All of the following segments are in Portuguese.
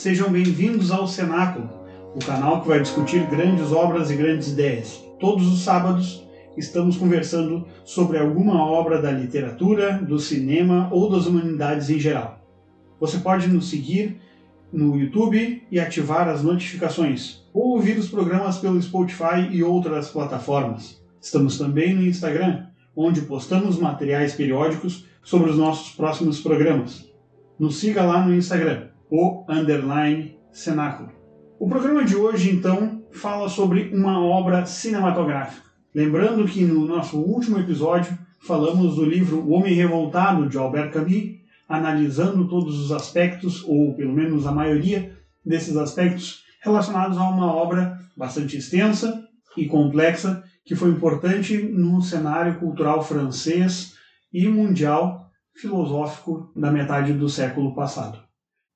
sejam bem-vindos ao Cenáculo, o canal que vai discutir grandes obras e grandes ideias. Todos os sábados estamos conversando sobre alguma obra da literatura, do cinema ou das humanidades em geral. Você pode nos seguir no YouTube e ativar as notificações, ou ouvir os programas pelo Spotify e outras plataformas. Estamos também no Instagram, onde postamos materiais periódicos sobre os nossos próximos programas. Nos siga lá no Instagram, o underline cenáculo. O programa de hoje, então, fala sobre uma obra cinematográfica. Lembrando que no nosso último episódio falamos do livro O Homem Revoltado, de Albert Camus, analisando todos os aspectos, ou pelo menos a maioria desses aspectos, relacionados a uma obra bastante extensa e complexa que foi importante no cenário cultural francês e mundial filosófico da metade do século passado.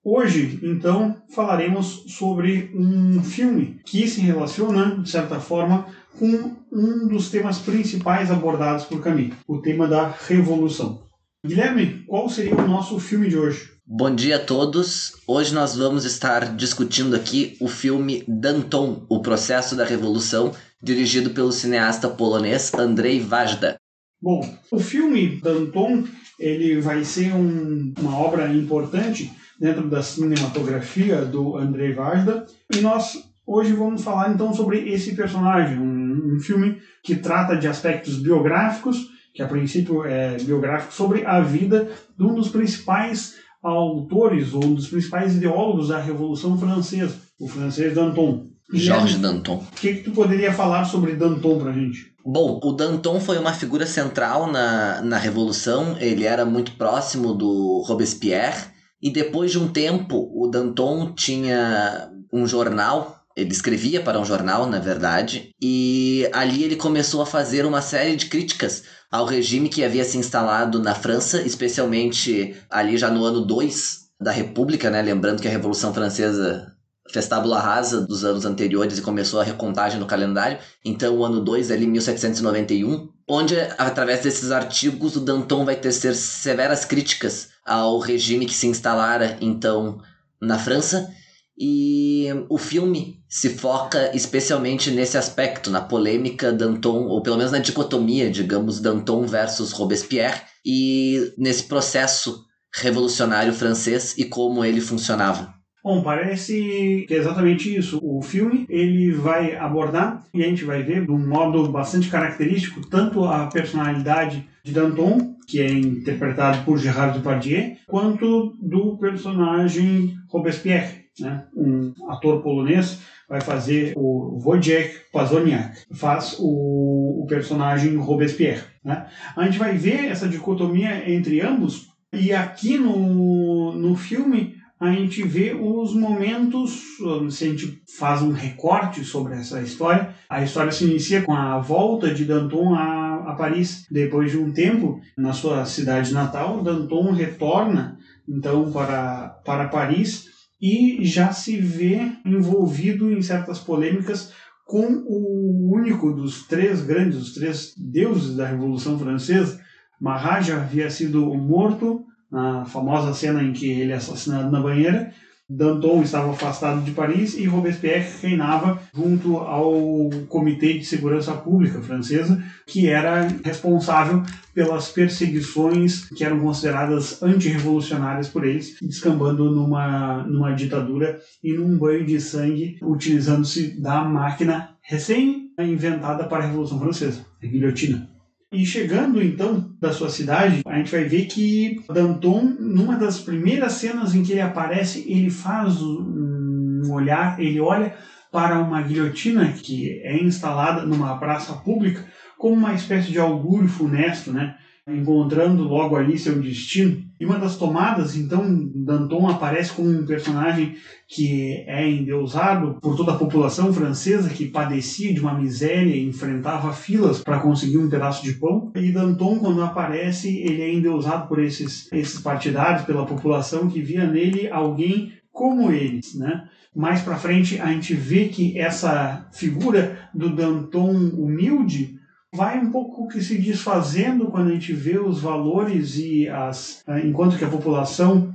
Hoje, então, falaremos sobre um filme que se relaciona, de certa forma, com um dos temas principais abordados por Camus, o tema da revolução. Guilherme, qual seria o nosso filme de hoje? Bom dia a todos. Hoje nós vamos estar discutindo aqui o filme Danton, o processo da revolução, dirigido pelo cineasta polonês Andrzej Wajda. Bom, o filme Danton ele vai ser um, uma obra importante dentro da cinematografia do Andrzej Wajda e nós hoje vamos falar então sobre esse personagem, um, um filme que trata de aspectos biográficos que a princípio é biográfico, sobre a vida de um dos principais autores ou um dos principais ideólogos da Revolução Francesa, o francês Danton. Georges Danton. O que, que tu poderia falar sobre Danton pra gente? Bom, o Danton foi uma figura central na, na Revolução, ele era muito próximo do Robespierre, e depois de um tempo, o Danton tinha um jornal ele escrevia para um jornal, na verdade, e ali ele começou a fazer uma série de críticas ao regime que havia se instalado na França, especialmente ali já no ano 2 da República, né? Lembrando que a Revolução Francesa fez rasa dos anos anteriores e começou a recontagem no calendário. Então, o ano 2, ali 1791, onde, através desses artigos, o Danton vai tecer severas críticas ao regime que se instalara, então, na França e o filme se foca especialmente nesse aspecto, na polêmica Danton, ou pelo menos na dicotomia, digamos, Danton versus Robespierre, e nesse processo revolucionário francês e como ele funcionava. Bom, parece que é exatamente isso. O filme ele vai abordar e a gente vai ver de um modo bastante característico tanto a personalidade de Danton, que é interpretado por Gerard Depardieu, quanto do personagem Robespierre, né? um ator polonês, vai fazer o Wojciech Pazoniak, faz o, o personagem Robespierre. Né? A gente vai ver essa dicotomia entre ambos, e aqui no, no filme a gente vê os momentos, se a gente faz um recorte sobre essa história, a história se inicia com a volta de Danton a, a Paris. Depois de um tempo, na sua cidade natal, Danton retorna então para, para Paris e já se vê envolvido em certas polêmicas com o único dos três grandes, os três deuses da Revolução Francesa. Marat já havia sido morto na famosa cena em que ele é assassinado na banheira, Danton estava afastado de Paris e Robespierre reinava junto ao Comitê de Segurança Pública francesa, que era responsável pelas perseguições que eram consideradas antirrevolucionárias por eles, descambando numa, numa ditadura e num banho de sangue, utilizando-se da máquina recém-inventada para a Revolução Francesa, a guilhotina. E chegando então da sua cidade, a gente vai ver que Danton, numa das primeiras cenas em que ele aparece, ele faz um olhar, ele olha para uma guilhotina que é instalada numa praça pública como uma espécie de augúrio funesto, né? Encontrando logo ali seu destino. E uma das tomadas, então, Danton aparece como um personagem que é endeusado por toda a população francesa que padecia de uma miséria e enfrentava filas para conseguir um pedaço de pão. E Danton, quando aparece, ele é endeusado por esses, esses partidários, pela população que via nele alguém como eles, né? Mais para frente a gente vê que essa figura do Danton humilde vai um pouco que se desfazendo quando a gente vê os valores e as. Eh, enquanto que a população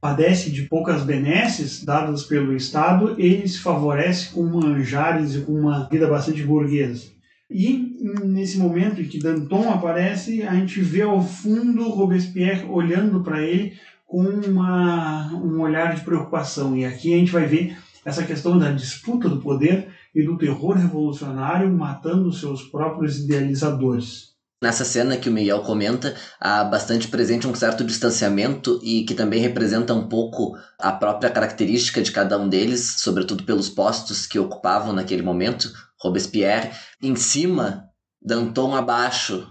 padece de poucas benesses dadas pelo Estado, ele se favorece com manjares e com uma vida bastante burguesa. E nesse momento em que Danton aparece, a gente vê ao fundo Robespierre olhando para ele com uma, um olhar de preocupação. E aqui a gente vai ver essa questão da disputa do poder e do terror revolucionário matando seus próprios idealizadores. Nessa cena que o Miguel comenta, há bastante presente um certo distanciamento e que também representa um pouco a própria característica de cada um deles, sobretudo pelos postos que ocupavam naquele momento. Robespierre em cima, Danton abaixo,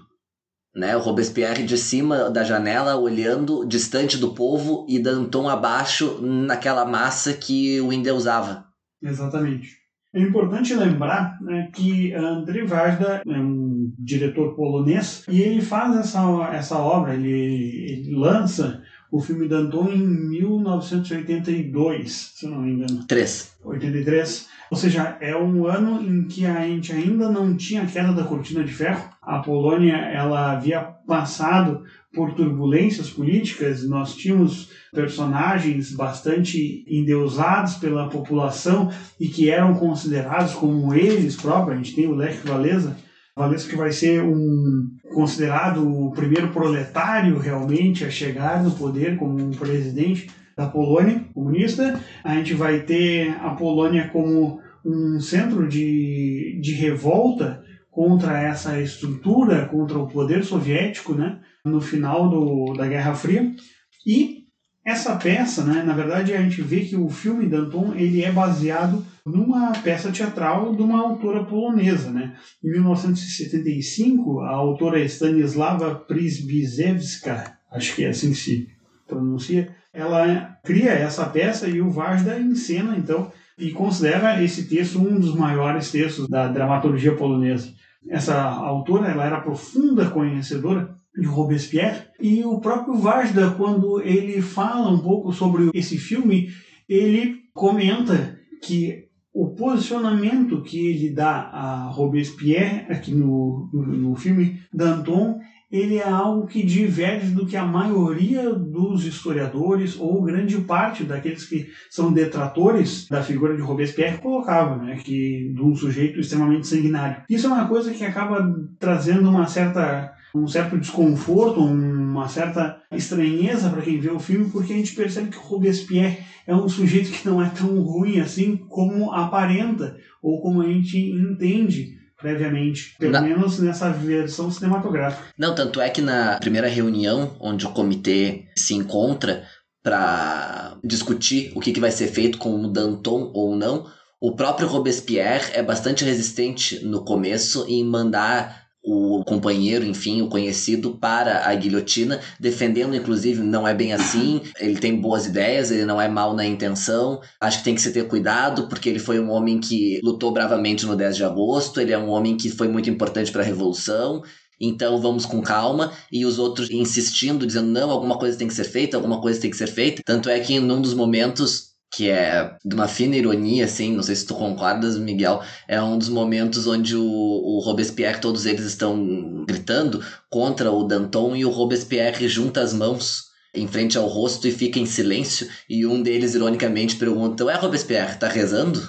né? O Robespierre de cima da janela olhando distante do povo e Danton abaixo naquela massa que o endeusava. Exatamente. É importante lembrar né, que André Vajda é um diretor polonês e ele faz essa, essa obra, ele, ele lança o filme Danton em 1982, se não me engano. 3. 83. Ou seja, é um ano em que a gente ainda não tinha a queda da cortina de ferro. A Polônia ela havia passado por turbulências políticas, nós tínhamos personagens bastante endeusados pela população e que eram considerados como eles próprios. A gente tem o Lech Walesa, Walesa que vai ser um considerado o primeiro proletário realmente a chegar no poder como um presidente da Polônia comunista. A gente vai ter a Polônia como um centro de, de revolta contra essa estrutura, contra o poder soviético, né, no final do, da Guerra Fria. E essa peça, né, na verdade, a gente vê que o filme Danton ele é baseado numa peça teatral de uma autora polonesa. Né? Em 1975, a autora Stanislawa Przybizewska, acho que é assim que se pronuncia, ela cria essa peça e o Vajda encena, então, e considera esse texto um dos maiores textos da dramaturgia polonesa. Essa autora ela era profunda conhecedora de Robespierre e o próprio Vajda, quando ele fala um pouco sobre esse filme, ele comenta que o posicionamento que ele dá a Robespierre aqui no, no, no filme Danton ele é algo que diverge do que a maioria dos historiadores ou grande parte daqueles que são detratores da figura de Robespierre colocavam, né, que de um sujeito extremamente sanguinário. Isso é uma coisa que acaba trazendo uma certa um certo desconforto, uma certa estranheza para quem vê o filme, porque a gente percebe que Robespierre é um sujeito que não é tão ruim assim como aparenta ou como a gente entende previamente, pelo Na... menos nessa versão cinematográfica. Não, tanto é que na primeira reunião onde o comitê se encontra para discutir o que, que vai ser feito com o Danton ou não, o próprio Robespierre é bastante resistente no começo em mandar o companheiro, enfim, o conhecido para a guilhotina, defendendo inclusive não é bem assim, ele tem boas ideias, ele não é mal na intenção, acho que tem que se ter cuidado porque ele foi um homem que lutou bravamente no 10 de agosto, ele é um homem que foi muito importante para a revolução, então vamos com calma. E os outros insistindo, dizendo: não, alguma coisa tem que ser feita, alguma coisa tem que ser feita. Tanto é que num dos momentos que é de uma fina ironia, assim, não sei se tu concordas, Miguel, é um dos momentos onde o, o Robespierre, todos eles estão gritando contra o Danton e o Robespierre junta as mãos em frente ao rosto e fica em silêncio e um deles, ironicamente, pergunta, ué, Robespierre, tá rezando?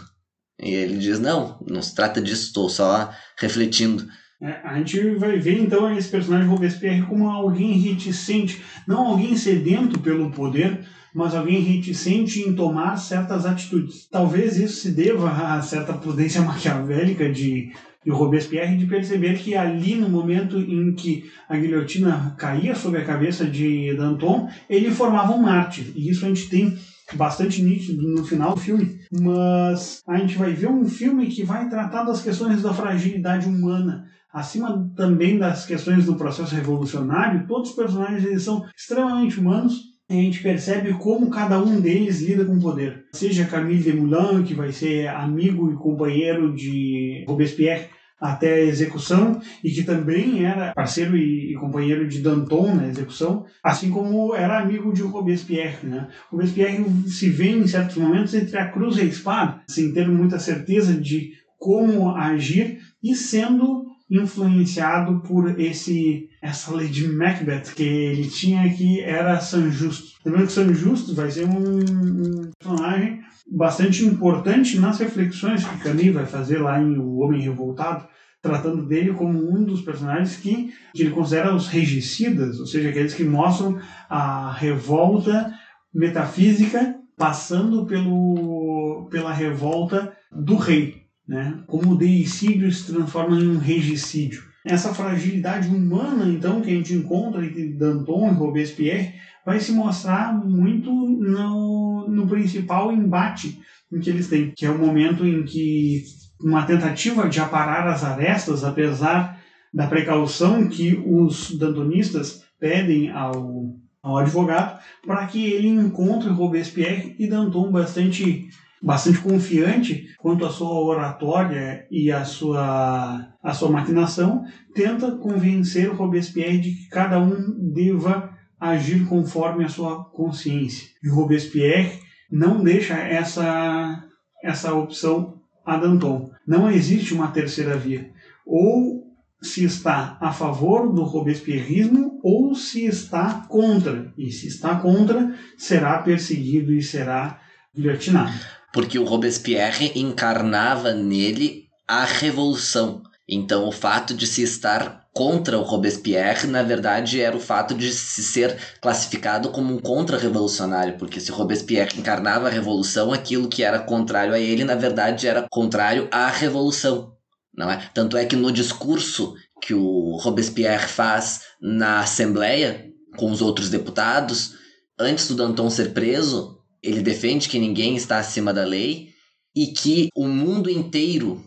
E ele diz, não, não se trata disso, estou só refletindo. É, a gente vai ver então esse personagem Robespierre como alguém reticente, não alguém sedento pelo poder, mas alguém reticente em tomar certas atitudes. Talvez isso se deva a certa prudência maquiavélica de, de Robespierre de perceber que ali no momento em que a guilhotina caía sobre a cabeça de Danton, ele formava um mártir. E isso a gente tem bastante nítido no final do filme, mas a gente vai ver um filme que vai tratar das questões da fragilidade humana, acima também das questões do processo revolucionário, todos os personagens eles são extremamente humanos a gente percebe como cada um deles lida com o poder. Seja Camille Desmoulins, que vai ser amigo e companheiro de Robespierre até a execução e que também era parceiro e, companheiro de Danton na execução, assim como era amigo de Robespierre. Né? Robespierre se vê em certos momentos entre a cruz e a espada, sem ter muita certeza de como agir e sendo influenciado por esse essa Lady Macbeth que ele tinha que era San Justo. Lembrando que San Justo vai ser um, personagem bastante importante nas reflexões que Camus vai fazer lá em O Homem Revoltado, tratando dele como um dos personagens que, que ele considera os regicidas, ou seja, aqueles que mostram a revolta metafísica passando pelo, pela revolta do rei, né? como o deicídio se transforma em um regicídio. Essa fragilidade humana, então, que a gente encontra entre Danton e Robespierre, vai se mostrar muito no, no principal embate em que eles têm, que é o momento em que uma tentativa de aparar as arestas, apesar da precaução que os dantonistas pedem ao, ao advogado, para que ele encontre Robespierre e Danton bastante bastante confiante quanto à sua oratória e à sua, à sua maquinação, tenta convencer Robespierre de que cada um deva agir conforme a sua consciência. E Robespierre não deixa essa, essa opção a Danton. Não existe uma terceira via. Ou se está a favor do robespierrismo ou se está contra. E se está contra, será perseguido e será guilhotinado. Porque o Robespierre encarnava nele a revolução. Então, o fato de se estar contra o Robespierre, na verdade, era o fato de se ser classificado como um contra-revolucionário, porque se Robespierre encarnava a revolução, aquilo que era contrário a ele, na verdade, era contrário à revolução. Não é? Tanto é que no discurso que o Robespierre faz na Assembleia com os outros deputados, antes do Danton ser preso, ele defende que ninguém está acima da lei e que o mundo inteiro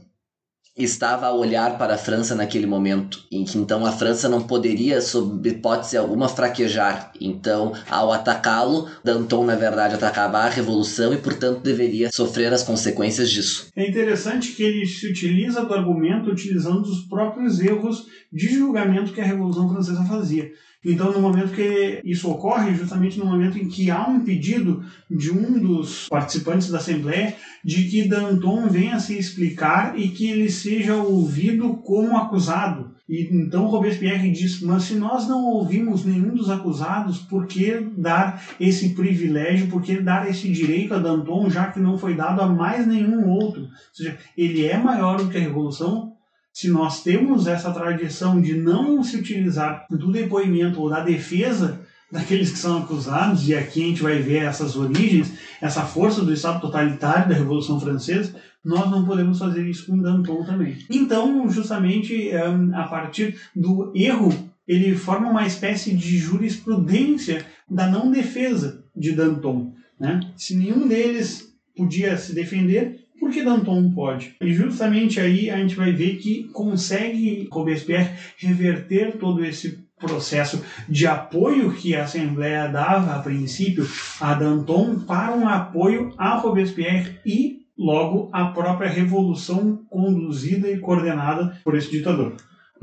estava a olhar para a França naquele momento, em que então a França não poderia, sob hipótese alguma, fraquejar. Então, ao atacá-lo, Danton, na verdade, atacava a revolução e, portanto, deveria sofrer as consequências disso. É interessante que ele se utiliza do argumento utilizando os próprios erros de julgamento que a Revolução Francesa fazia. Então, no momento que isso ocorre, justamente no momento em que há um pedido de um dos participantes da Assembleia de que Danton venha se explicar e que ele seja ouvido como acusado. E então Robespierre diz: Mas se nós não ouvimos nenhum dos acusados, por que dar esse privilégio, por que dar esse direito a Danton, já que não foi dado a mais nenhum outro? Ou seja, ele é maior do que a Revolução, se nós temos essa tradição de não se utilizar do depoimento ou da defesa daqueles que são acusados, e aqui a gente vai ver essas origens, essa força do Estado totalitário da Revolução Francesa, nós não podemos fazer isso com Danton também. Então, justamente a partir do erro, ele forma uma espécie de jurisprudência da não defesa de Danton. Né? Se nenhum deles podia se defender, por que Danton pode? E justamente aí a gente vai ver que consegue Robespierre reverter todo esse processo de apoio que a Assembleia dava a princípio a Danton para um apoio a Robespierre e logo a própria revolução conduzida e coordenada por esse ditador.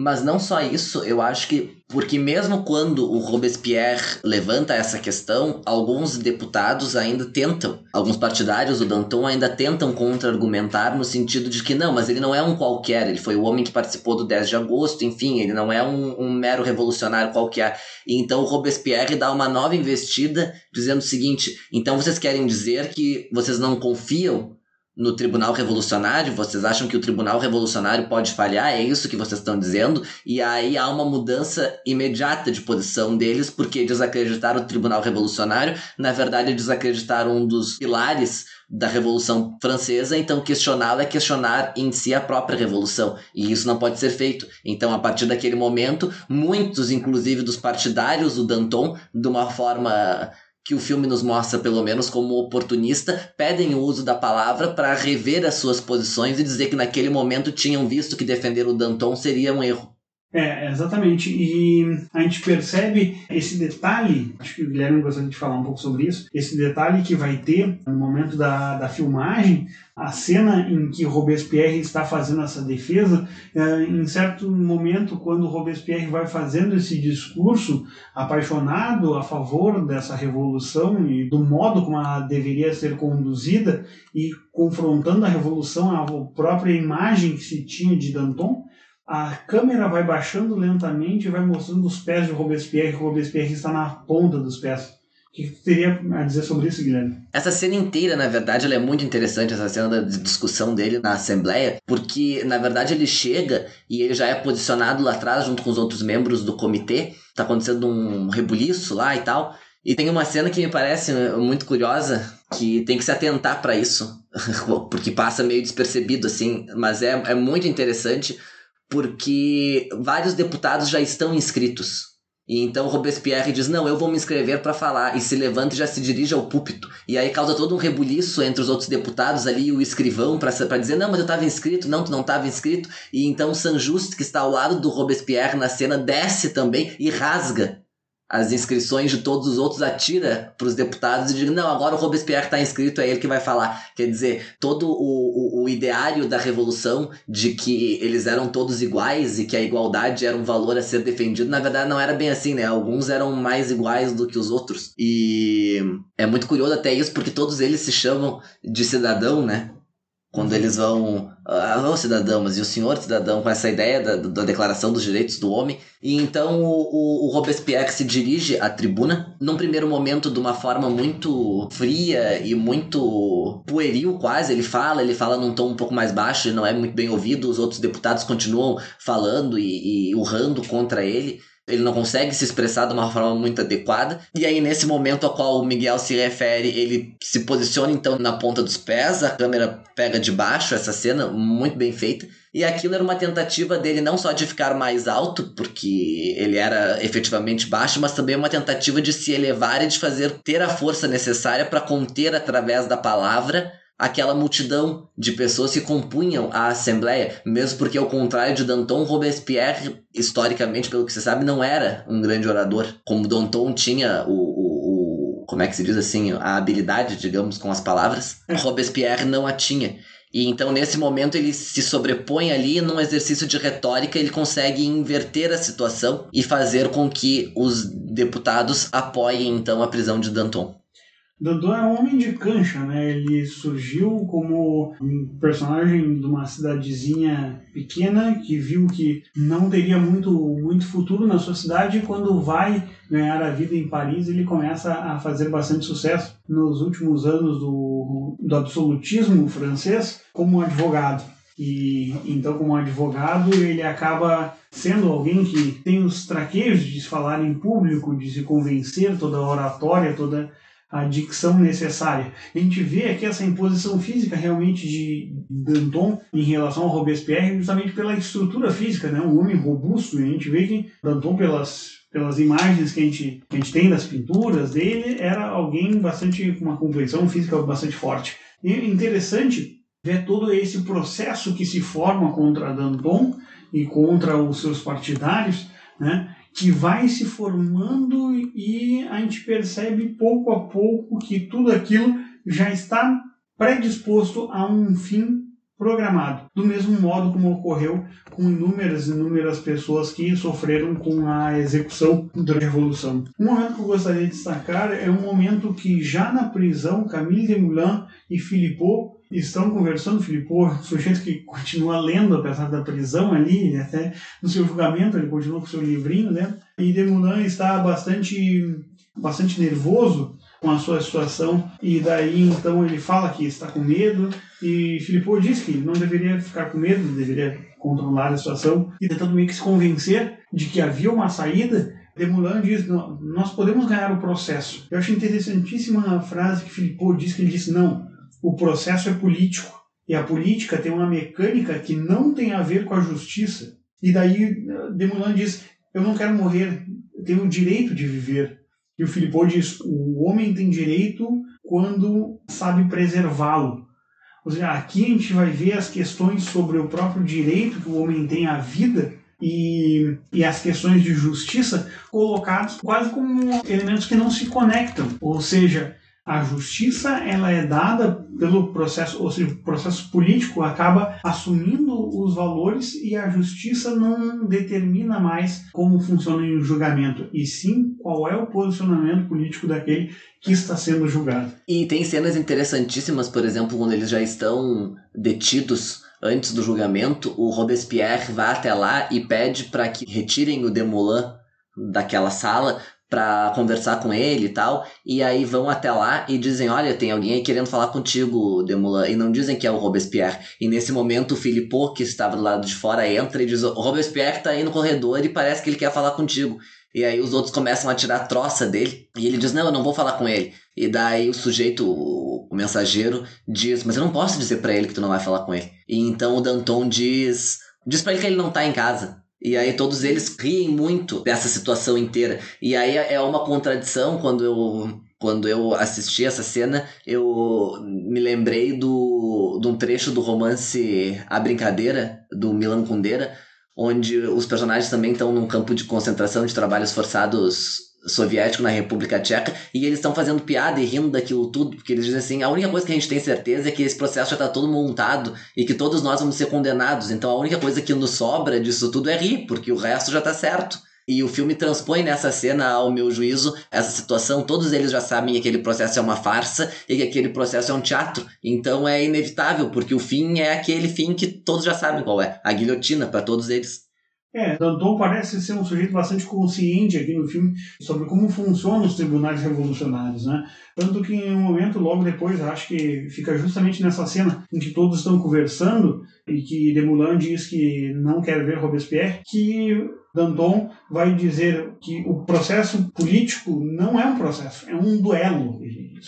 Mas não só isso, eu acho que porque mesmo quando o Robespierre levanta essa questão, alguns deputados ainda tentam, alguns partidários do Danton ainda tentam contra-argumentar no sentido de que não, mas ele não é um qualquer, ele foi o homem que participou do 10 de agosto, enfim, ele não é um, um mero revolucionário qualquer. E então o Robespierre dá uma nova investida dizendo o seguinte: então vocês querem dizer que vocês não confiam no Tribunal Revolucionário? Vocês acham que o Tribunal Revolucionário pode falhar? É isso que vocês estão dizendo? E aí há uma mudança imediata de posição deles, porque desacreditar o Tribunal Revolucionário, na verdade, é desacreditar um dos pilares da Revolução Francesa, então questioná-la é questionar em si a própria Revolução, e isso não pode ser feito. Então, a partir daquele momento, muitos, inclusive dos partidários do Danton, de uma forma que o filme nos mostra, pelo menos, como oportunista, pedem o uso da palavra para rever as suas posições e dizer que naquele momento tinham visto que defender o Danton seria um erro. É, exatamente. E a gente percebe esse detalhe, acho que o Guilherme gostaria de falar um pouco sobre isso, esse detalhe que vai ter no momento da, da filmagem, a cena em que Robespierre está fazendo essa defesa, é, em certo momento, quando Robespierre vai fazendo esse discurso apaixonado a favor dessa revolução e do modo como ela deveria ser conduzida e confrontando a revolução à própria imagem que se tinha de Danton, a câmera vai baixando lentamente e vai mostrando os pés de Robespierre, e Robespierre está na ponta dos pés. O que tu teria a dizer sobre isso, Guilherme? Essa cena inteira, na verdade, ela é muito interessante, essa cena da discussão dele na Assembleia, porque, na verdade, ele chega e ele já é posicionado lá atrás, junto com os outros membros do comitê. Tá acontecendo um rebuliço lá e tal. E tem uma cena que me parece muito curiosa, que tem que se atentar para isso, porque passa meio despercebido, assim, mas é, é muito interessante, porque vários deputados já estão inscritos e então Robespierre diz: Não, eu vou me inscrever para falar. E se levanta e já se dirige ao púlpito. E aí causa todo um rebuliço entre os outros deputados ali e o escrivão para dizer: Não, mas eu estava inscrito. Não, tu não estava inscrito. E então Saint-Just, que está ao lado do Robespierre na cena, desce também e rasga as inscrições de todos os outros, atira para os deputados e diz: não, agora o Robespierre está inscrito, é ele que vai falar. Quer dizer, todo o, o, o, ideário da Revolução de que eles eram todos iguais e que a igualdade era um valor a ser defendido, na verdade não era bem assim, né? Alguns eram mais iguais do que os outros. E é muito curioso até isso, porque todos eles se chamam de cidadão, né? Quando eles vão, ah, oh, cidadão, mas e o senhor cidadão, com essa ideia da, da Declaração dos Direitos do Homem. E então o, o Robespierre se dirige à tribuna, num primeiro momento de uma forma muito fria e muito pueril quase. Ele fala, ele fala num tom um pouco mais baixo, não é muito bem ouvido, os outros deputados continuam falando e, e urrando contra ele ele não consegue se expressar de uma forma muito adequada. E aí, nesse momento ao qual o Miguel se refere, ele se posiciona então na ponta dos pés, a câmera pega de baixo essa cena, muito bem feita. E aquilo era uma tentativa dele não só de ficar mais alto, porque ele era efetivamente baixo, mas também uma tentativa de se elevar e de fazer ter a força necessária para conter através da palavra aquela multidão de pessoas que compunham a Assembleia, mesmo porque, ao contrário de Danton, Robespierre, historicamente, pelo que se sabe, não era um grande orador. Como Danton tinha o, o, o como é que se diz assim, a habilidade, digamos, com as palavras, Robespierre não a tinha. E então, nesse momento, ele se sobrepõe ali num exercício de retórica, ele consegue inverter a situação e fazer com que os deputados apoiem então a prisão de Danton. Danton é um homem de cancha, né? Ele surgiu como um personagem de uma cidadezinha pequena que viu que não teria muito, muito futuro na sua cidade e quando vai ganhar a vida em Paris ele começa a fazer bastante sucesso nos últimos anos do, do absolutismo francês como advogado. E então, como advogado, ele acaba sendo alguém que tem os traqueios de se falar em público, de se convencer, toda a oratória, toda a dicção necessária. A gente vê aqui essa imposição física realmente de Danton em relação ao Robespierre, justamente pela estrutura física, né? um homem robusto, a gente vê que Danton, pelas, pelas imagens que a, gente, que a gente tem das pinturas dele, era alguém bastante com uma compreensão física bastante forte. E é interessante ver todo esse processo que se forma contra Danton e contra os seus partidários, né? Que vai se formando e a gente percebe pouco a pouco que tudo aquilo já está predisposto a um fim programado, do mesmo modo como ocorreu com inúmeras e inúmeras pessoas que sofreram com a execução da Revolução. Um momento que eu gostaria de destacar é um momento que já na prisão Camille Desmoulins e Philippot estão conversando, Filippo, sujeito que continua lendo apesar da prisão ali, até no seu julgamento ele continua com seu livrinho, né? E Demoulin está bastante, bastante nervoso com a sua situação e daí então ele fala que está com medo e Filippo diz que não deveria ficar com medo, deveria controlar a situação e tentando meio que se convencer de que havia uma saída Demoulin diz, nós podemos ganhar o processo. Eu acho interessantíssima a frase que Filippo diz, que ele disse, não, o processo é político. E a política tem uma mecânica que não tem a ver com a justiça. E daí Demoulin diz: Eu não quero morrer, eu tenho o direito de viver. E o Filippo diz: O homem tem direito quando sabe preservá-lo. Ou seja, aqui a gente vai ver as questões sobre o próprio direito que o homem tem à vida e, e as questões de justiça colocados quase como elementos que não se conectam. Ou seja, a justiça ela é dada pelo processo, ou seja, o processo político acaba assumindo os valores e a justiça não determina mais como funciona o julgamento, e sim qual é o posicionamento político daquele que está sendo julgado. E tem cenas interessantíssimas, por exemplo, quando eles já estão detidos antes do julgamento, o Robespierre vai até lá e pede para que retirem o Demoulin daquela sala para conversar com ele e tal. E aí vão até lá e dizem: Olha, tem alguém aí querendo falar contigo, Demoulin. E não dizem que é o Robespierre. E nesse momento o Philippot, que estava do lado de fora, entra e diz: O Robespierre tá aí no corredor e parece que ele quer falar contigo. E aí os outros começam a tirar a troça dele. E ele diz: Não, eu não vou falar com ele. E daí o sujeito, o, o mensageiro, diz: Mas eu não posso dizer para ele que tu não vai falar com ele. E então o Danton diz: Diz pra ele que ele não tá em casa. E aí todos eles riem muito dessa situação inteira. E aí é uma contradição quando eu quando eu assisti essa cena, eu me lembrei do, de um trecho do romance A Brincadeira, do Milan Kundera, onde os personagens também estão num campo de concentração de trabalhos forçados soviético na República Tcheca e eles estão fazendo piada e rindo daquilo tudo, porque eles dizem assim: a única coisa que a gente tem certeza é que esse processo já está todo montado e que todos nós vamos ser condenados, então a única coisa que nos sobra disso tudo é rir, porque o resto já está certo. E o filme transpõe nessa cena, ao meu juízo, essa situação. Todos eles já sabem que aquele processo é uma farsa e que aquele processo é um teatro. Então é inevitável, porque o fim é aquele fim que todos já sabem qual é a guilhotina para todos eles. É, Danton parece ser um sujeito bastante consciente aqui no filme sobre como funcionam os tribunais revolucionários, né? Tanto que em um momento, logo depois, acho que fica justamente nessa cena em que todos estão conversando e que Demoulin diz que não quer ver Robespierre, que Danton vai dizer que o processo político não é um processo, é um duelo.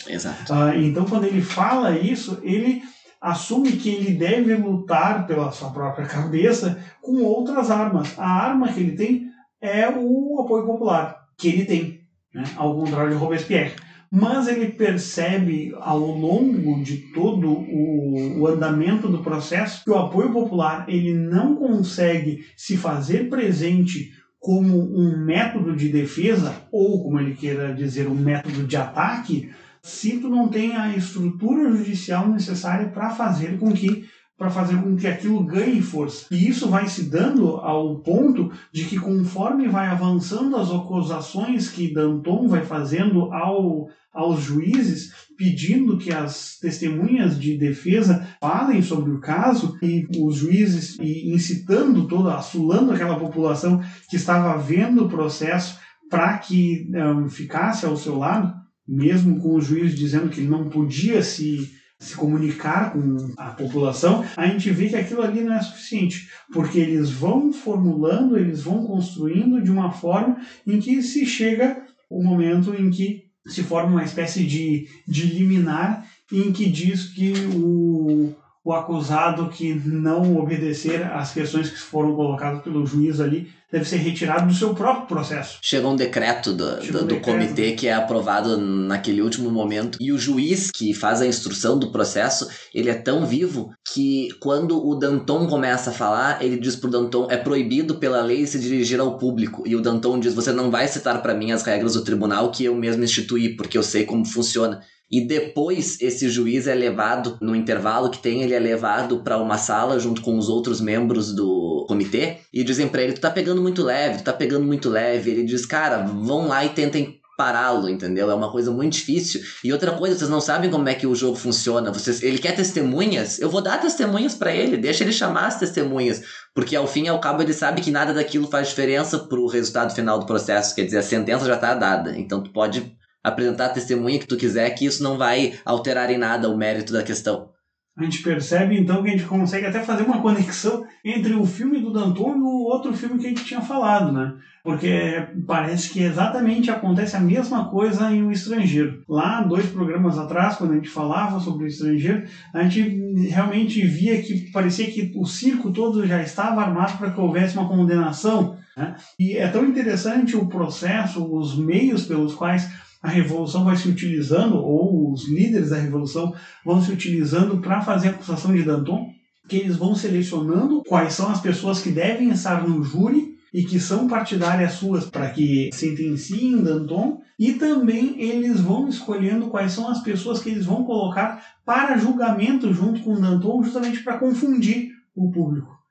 Exato. Ah, então, quando ele fala isso, ele assume que ele deve lutar pela sua própria cabeça com outras armas. A arma que ele tem é o apoio popular, que ele tem, né? ao contrário de Robespierre. Mas ele percebe ao longo de todo o, o andamento do processo que o apoio popular ele não consegue se fazer presente como um método de defesa, ou como ele queira dizer, um método de ataque, se tu não tem a estrutura judicial necessária para fazer com que para fazer com que aquilo ganhe força. E isso vai se dando ao ponto de que conforme vai avançando as acusações que Danton vai fazendo ao, aos juízes, pedindo que as testemunhas de defesa falem sobre o caso e os juízes e incitando toda, assulando aquela população que estava vendo o processo para que um, ficasse ao seu lado, mesmo com o juiz dizendo que ele não podia se, se comunicar com a população, a gente vê que aquilo ali não é suficiente, porque eles vão formulando, eles vão construindo de uma forma em que se chega o momento em que se forma uma espécie de, de liminar em que diz que o, o acusado que não obedecer às questões que foram colocadas pelo juiz ali deve ser retirado do seu próprio processo. Chega um decreto do, do, um do decreto. comitê que é aprovado naquele último momento e o juiz que faz a instrução do processo, ele é tão vivo que quando o Danton começa a falar, ele diz pro Danton é proibido pela lei se dirigir ao público e o Danton diz você não vai citar para mim as regras do tribunal que eu mesmo instituí porque eu sei como funciona. E depois esse juiz é levado, no intervalo que tem, ele é levado para uma sala junto com os outros membros do comitê e dizem para ele: Tu tá pegando muito leve, tu tá pegando muito leve. Ele diz: Cara, vão lá e tentem pará-lo, entendeu? É uma coisa muito difícil. E outra coisa, vocês não sabem como é que o jogo funciona. Vocês, ele quer testemunhas? Eu vou dar testemunhas para ele, deixa ele chamar as testemunhas, porque ao fim e ao cabo ele sabe que nada daquilo faz diferença pro resultado final do processo, quer dizer, a sentença já tá dada. Então tu pode apresentar a testemunha que tu quiser, que isso não vai alterar em nada o mérito da questão. A gente percebe então que a gente consegue até fazer uma conexão entre o filme do Danton e o outro filme que a gente tinha falado, né? Porque parece que exatamente acontece a mesma coisa em O Estrangeiro. Lá, dois programas atrás, quando a gente falava sobre O Estrangeiro, a gente realmente via que parecia que o circo todo já estava armado para que houvesse uma condenação. Né? E é tão interessante o processo, os meios pelos quais a revolução vai se utilizando, ou os líderes da revolução vão se utilizando para fazer a acusação de Danton, que eles vão selecionando quais são as pessoas que devem estar no júri e que são partidárias suas para que sentenciem Danton, e também eles vão escolhendo quais são as pessoas que eles vão colocar para julgamento junto com Danton, justamente para confundir o público.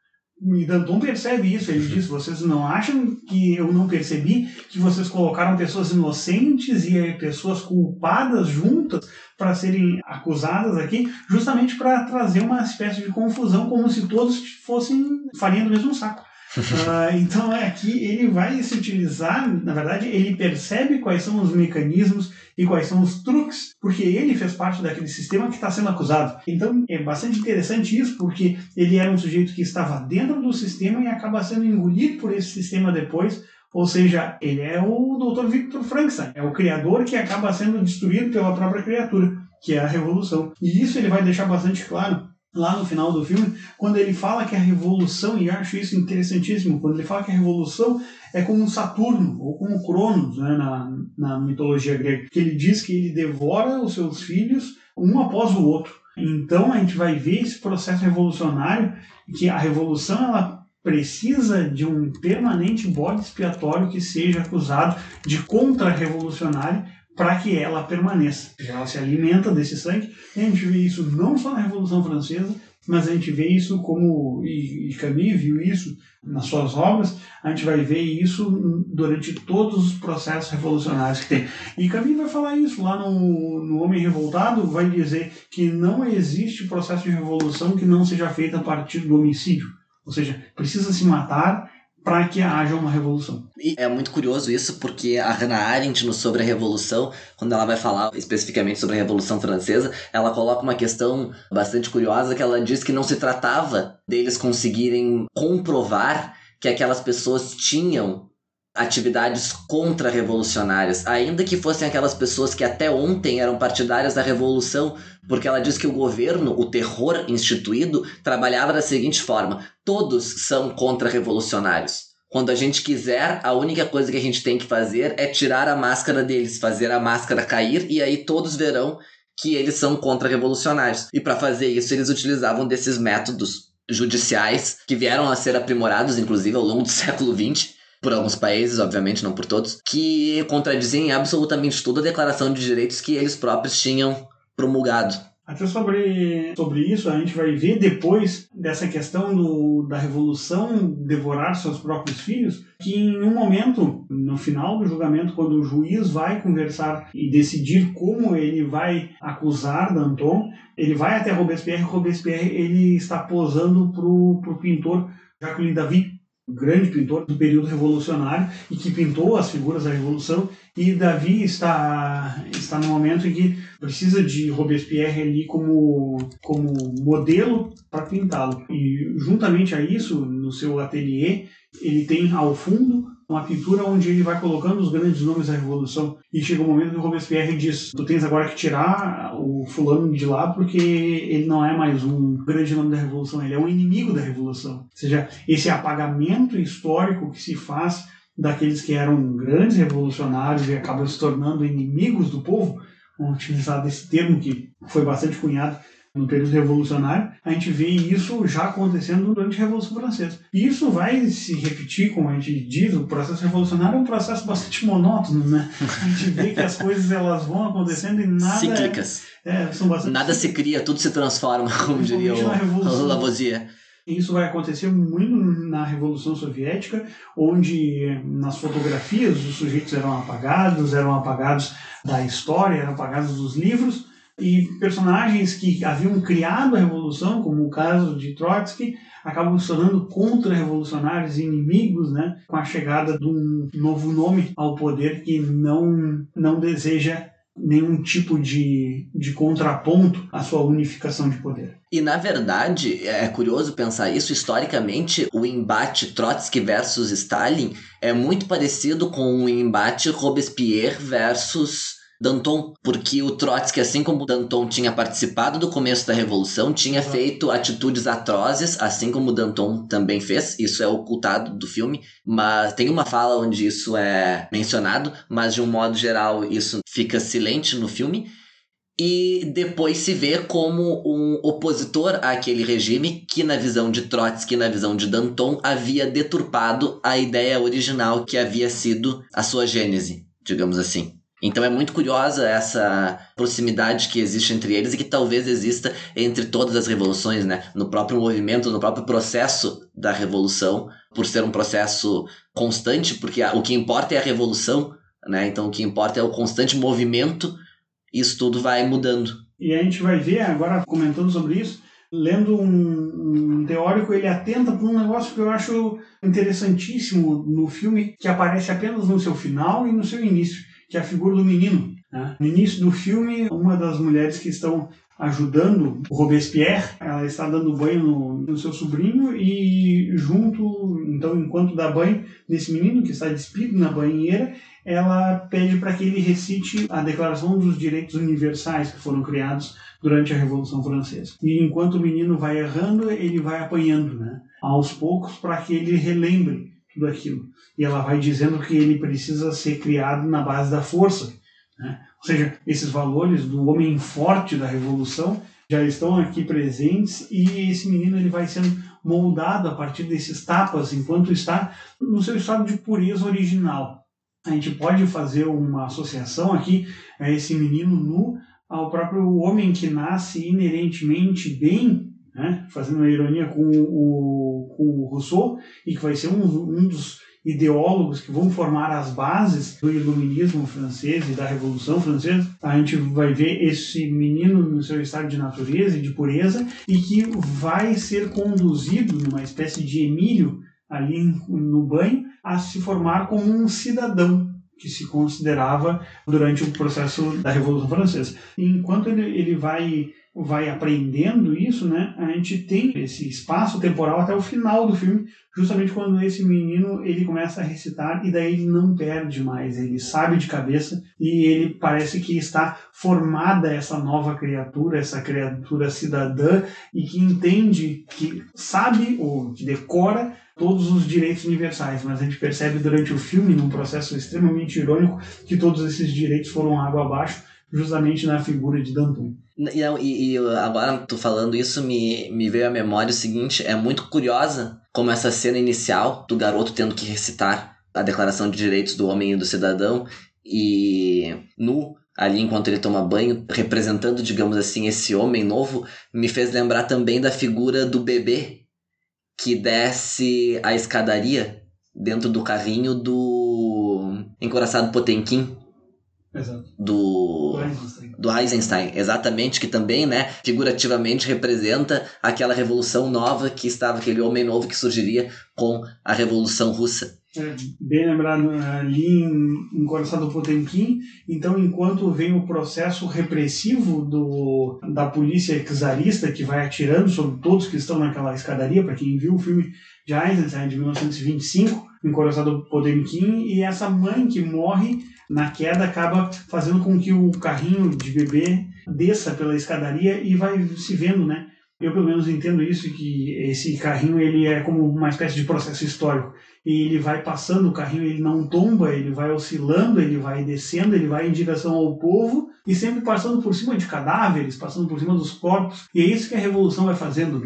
Danton percebe isso, ele diz: vocês não acham que eu não percebi que vocês colocaram pessoas inocentes e pessoas culpadas juntas para serem acusadas aqui, justamente para trazer uma espécie de confusão, como se todos fossem farinha do mesmo saco. Uh, então é aqui ele vai se utilizar, na verdade, ele percebe quais são os mecanismos e quais são os truques, porque ele fez parte daquele sistema que está sendo acusado. Então é bastante interessante isso, porque ele era um sujeito que estava dentro do sistema e acaba sendo engolido por esse sistema depois, ou seja, ele é o Dr. Victor Frankenstein, é o criador que acaba sendo destruído pela própria criatura, que é a revolução. E isso ele vai deixar bastante claro lá no final do filme, quando ele fala que a revolução, e acho isso interessantíssimo, quando ele fala que a revolução é como um Saturno, ou como Cronos, né, na, na mitologia grega, que ele diz que ele devora os seus filhos um após o outro. Então a gente vai ver esse processo revolucionário, que a revolução ela precisa de um permanente bode expiatório que seja acusado de contra-revolucionário para que ela permaneça. Ela se alimenta desse sangue. E a gente vê isso não só na Revolução Francesa, mas a gente vê isso como, e, e Camus viu isso nas suas obras, a gente vai ver isso durante todos os processos revolucionários que tem. E Camus vai falar isso lá no, no Homem Revoltado, vai dizer que não existe processo de revolução que não seja feito a partir do homicídio. Ou seja, precisa se matar para que haja uma revolução. E é muito curioso isso, porque a Hannah Arendt, no Sobre a Revolução, quando ela vai falar especificamente sobre a Revolução Francesa, ela coloca uma questão bastante curiosa, que ela diz que não se tratava deles conseguirem comprovar que aquelas pessoas tinham atividades contra-revolucionárias, ainda que fossem aquelas pessoas que até ontem eram partidárias da revolução, porque ela diz que o governo, o terror instituído, trabalhava da seguinte forma: todos são contra-revolucionários. Quando a gente quiser, a única coisa que a gente tem que fazer é tirar a máscara deles, fazer a máscara cair, e aí todos verão que eles são contra-revolucionários. E para fazer isso, eles utilizavam desses métodos judiciais que vieram a ser aprimorados, inclusive, ao longo do século XX por alguns países, obviamente, não por todos, que contradizem absolutamente toda a declaração de direitos que eles próprios tinham promulgado. Até sobre, sobre isso, a gente vai ver depois dessa questão do, da revolução devorar seus próprios filhos, que em um momento, no final do julgamento, quando o juiz vai conversar e decidir como ele vai acusar Danton, ele vai até Robespierre e Robespierre ele está posando para o pintor Jacques David, grande pintor do período revolucionário e que pintou as figuras da revolução. E Davi está está no momento em que precisa de Robespierre ali como como modelo para pintá-lo. E juntamente a isso no seu ateliê ele tem ao fundo uma pintura onde ele vai colocando os grandes nomes da Revolução. E chega um momento que o Robespierre diz: Tu tens agora que tirar o fulano de lá porque ele não é mais um grande nome da Revolução, ele é um inimigo da Revolução. Ou seja, esse apagamento histórico que se faz daqueles que eram grandes revolucionários e acabam se tornando inimigos do povo, vamos utilizar esse termo que foi bastante cunhado no período revolucionário, a gente vê isso já acontecendo durante a Revolução Francesa. E isso vai se repetir, como a gente diz, o processo revolucionário é um processo bastante monótono, né? A gente vê que as coisas elas vão acontecendo e nada... Cíclicas. É, é, são bastante nada se cria, tudo se transforma, como diria o Lavoisier. Isso vai acontecer muito na Revolução Soviética, onde nas fotografias os sujeitos eram apagados, eram apagados da história, eram apagados dos livros, e personagens que haviam criado a revolução, como o caso de Trotsky, acabam se tornando contra-revolucionários e inimigos, né, com a chegada de um novo nome ao poder que não, não deseja nenhum tipo de, de contraponto à sua unificação de poder. E na verdade, é curioso pensar isso, historicamente, o embate Trotsky versus Stalin é muito parecido com o embate Robespierre versus Danton, porque o Trotsky, assim como Danton tinha participado do começo da Revolução, tinha feito atitudes atrozes, assim como Danton também fez, isso é ocultado do filme, mas tem uma fala onde isso é mencionado, mas de um modo geral isso fica silente no filme. E depois se vê como um opositor àquele regime que, na visão de Trotsky, na visão de Danton, havia deturpado a ideia original que havia sido a sua gênese, digamos assim. Então é muito curiosa essa proximidade que existe entre eles e que talvez exista entre todas as revoluções, né? No próprio movimento, no próprio processo da revolução, por ser um processo constante, porque o que importa é a revolução, né? Então o que importa é o constante movimento isso tudo vai mudando. E a gente vai ver agora comentando sobre isso, lendo um, um teórico, ele atenta para um negócio que eu acho interessantíssimo no filme, que aparece apenas no seu final e no seu início, que é a figura do menino. Né? No início do filme, uma das mulheres que estão ajudando o Robespierre, ela está dando banho no, no, seu sobrinho e junto, então, enquanto dá banho nesse menino que está despido na banheira, ela pede para que ele recite a Declaração dos Direitos Universais que foram criados durante a Revolução Francesa. E enquanto o menino vai errando, ele vai apanhando, né? Aos poucos, para que ele relembre tudo aquilo. E ela vai dizendo que ele precisa ser criado na base da força, né? Ou seja, esses valores do homem forte da Revolução já estão aqui presentes e esse menino ele vai sendo moldado a partir desses tapas enquanto está no seu estado de pureza original. A gente pode fazer uma associação aqui a esse menino nu ao próprio homem que nasce inerentemente bem, né? fazendo uma ironia com o, com o Rousseau, e que vai ser um, um dos ideólogos que vão formar as bases do iluminismo francês e da Revolução Francesa, a gente vai ver esse menino no seu estado de natureza e de pureza e que vai ser conduzido numa espécie de Emílio ali no banho a se formar como um cidadão que se considerava durante o processo da Revolução Francesa. Enquanto ele, ele vai vai aprendendo isso, né, a gente tem esse espaço temporal até o final do filme, justamente quando esse menino ele começa a recitar e daí ele não perde mais, ele sabe de cabeça e ele parece que está formada essa nova criatura, essa criatura cidadã e que entende, que sabe ou que decora todos os direitos universais, mas a gente percebe durante o filme, num processo extremamente irônico, que todos esses direitos foram água abaixo, justamente na figura de Danton. E, e, e, agora, tu falando isso, me, me veio à memória o seguinte: é muito curiosa como essa cena inicial do garoto tendo que recitar a Declaração de Direitos do Homem e do Cidadão e nu ali enquanto ele toma banho, representando, digamos assim, esse homem novo, me fez lembrar também da figura do bebê que desce a escadaria dentro do carrinho do Encoraçado Potemkin. Exato. Do. Do Eisenstein, exatamente, que também, né, figurativamente representa aquela revolução nova que estava, aquele homem novo que surgiria com a Revolução Russa. É, bem lembrado ali em, em Coração do Potemkin. Então, enquanto vem o processo repressivo do, da polícia czarista, que vai atirando sobre todos que estão naquela escadaria, para quem viu o filme de Eisenstein de 1925, em Coração do Potemkin, e essa mãe que morre na queda acaba fazendo com que o carrinho de bebê desça pela escadaria e vai se vendo, né? Eu pelo menos entendo isso que esse carrinho ele é como uma espécie de processo histórico e ele vai passando o carrinho, ele não tomba, ele vai oscilando, ele vai descendo, ele vai em direção ao povo e sempre passando por cima de cadáveres, passando por cima dos corpos. E é isso que a revolução vai fazendo.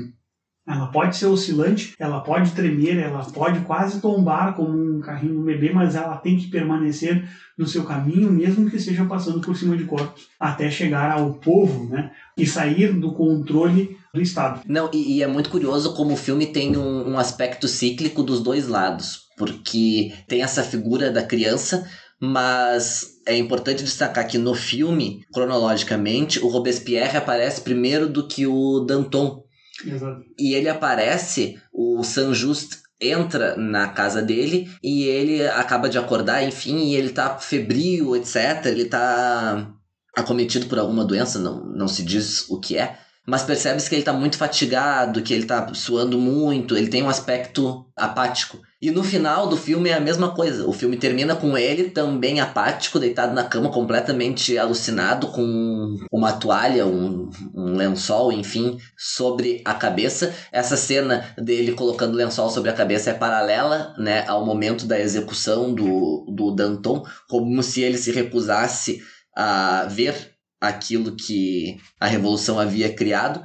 Ela pode ser oscilante, ela pode tremer, ela pode quase tombar como um carrinho bebê, mas ela tem que permanecer no seu caminho, mesmo que seja passando por cima de corpos, até chegar ao povo, né? E sair do controle do Estado. Não, e, e é muito curioso como o filme tem um, um aspecto cíclico dos dois lados, porque tem essa figura da criança, mas é importante destacar que no filme, cronologicamente, o Robespierre aparece primeiro do que o Danton. Exato. E ele aparece, o Saint-Just entra na casa dele e ele acaba de acordar, enfim, e ele tá febril, etc. Ele tá acometido por alguma doença, não, não se diz o que é mas percebe-se que ele tá muito fatigado, que ele tá suando muito, ele tem um aspecto apático. E no final do filme é a mesma coisa. O filme termina com ele também apático, deitado na cama, completamente alucinado, com uma toalha, um, um lençol, enfim, sobre a cabeça. Essa cena dele colocando lençol sobre a cabeça é paralela né, ao momento da execução do, do Danton, como se ele se recusasse a ver aquilo que a revolução havia criado.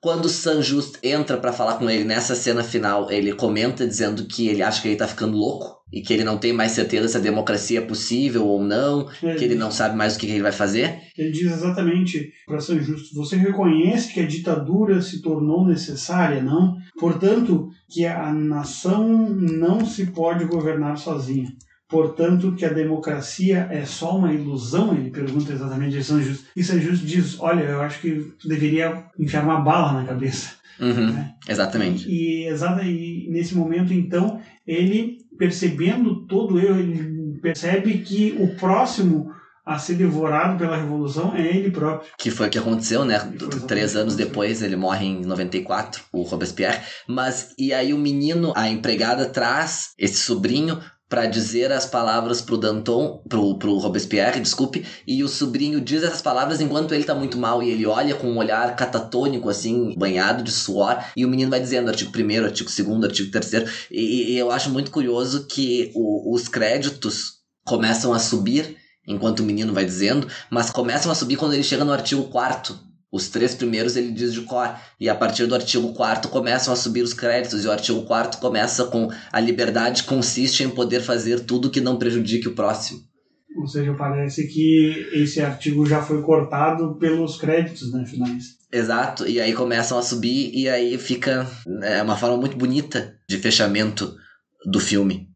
Quando San Just entra para falar com ele nessa cena final, ele comenta dizendo que ele acha que ele tá ficando louco e que ele não tem mais certeza se a democracia é possível ou não, é, que ele não sabe mais o que ele vai fazer. Ele diz exatamente para San Justo: você reconhece que a ditadura se tornou necessária, não? Portanto, que a nação não se pode governar sozinha. Portanto que a democracia é só uma ilusão? Ele pergunta exatamente a São Justo. E São Justo diz, olha, eu acho que tu deveria enfiar uma bala na cabeça. Uhum, né? Exatamente. E, exata, e nesse momento, então, ele, percebendo todo erro, ele percebe que o próximo a ser devorado pela revolução é ele próprio. Que foi o que aconteceu, né? Três anos depois, ele morre em 94, o Robespierre. Mas, e aí o menino, a empregada traz esse sobrinho para dizer as palavras pro Danton, pro, pro Robespierre, desculpe, e o sobrinho diz essas palavras enquanto ele tá muito mal e ele olha com um olhar catatônico, assim, banhado de suor, e o menino vai dizendo artigo 1 artigo 2 artigo 3 e, e eu acho muito curioso que o, os créditos começam a subir enquanto o menino vai dizendo, mas começam a subir quando ele chega no artigo 4 os três primeiros ele diz de cor. E a partir do artigo 4 começam a subir os créditos. E o artigo 4 começa com a liberdade consiste em poder fazer tudo que não prejudique o próximo. Ou seja, parece que esse artigo já foi cortado pelos créditos, né, finais. Exato, e aí começam a subir e aí fica é uma forma muito bonita de fechamento do filme.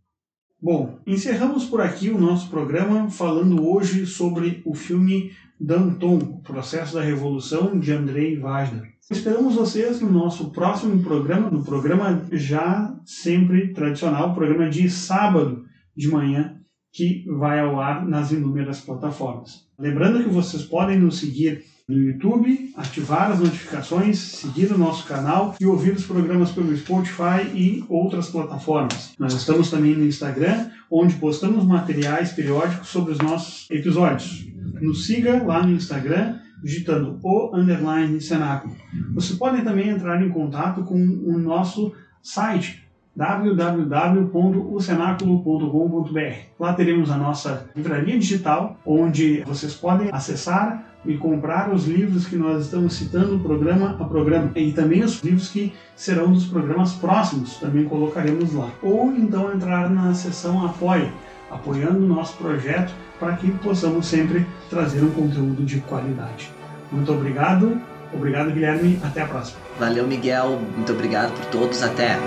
Bom, encerramos por aqui o nosso programa falando hoje sobre o filme Danton, processo da revolução de Andrei Wagner. Esperamos vocês no nosso próximo programa, no programa já sempre tradicional, programa de sábado de manhã, que vai ao ar nas inúmeras plataformas. Lembrando que vocês podem nos seguir no YouTube, ativar as notificações, seguir o nosso canal e ouvir os programas pelo Spotify e outras plataformas. Nós estamos também no Instagram, onde postamos materiais periódicos sobre os nossos episódios. Nos siga lá no Instagram, digitando o underline cenáculo. Você pode também entrar em contato com o nosso site www.ocenaculo.com.br. Lá teremos a nossa livraria digital, onde vocês podem acessar e comprar os livros que nós estamos citando programa a programa e também os livros que serão dos programas próximos, também colocaremos lá. Ou então entrar na seção Apoia, apoiando o nosso projeto para que possamos sempre trazer um conteúdo de qualidade. Muito obrigado. Obrigado, Guilherme. Até a próxima. Valeu, Miguel. Muito obrigado por todos. Até.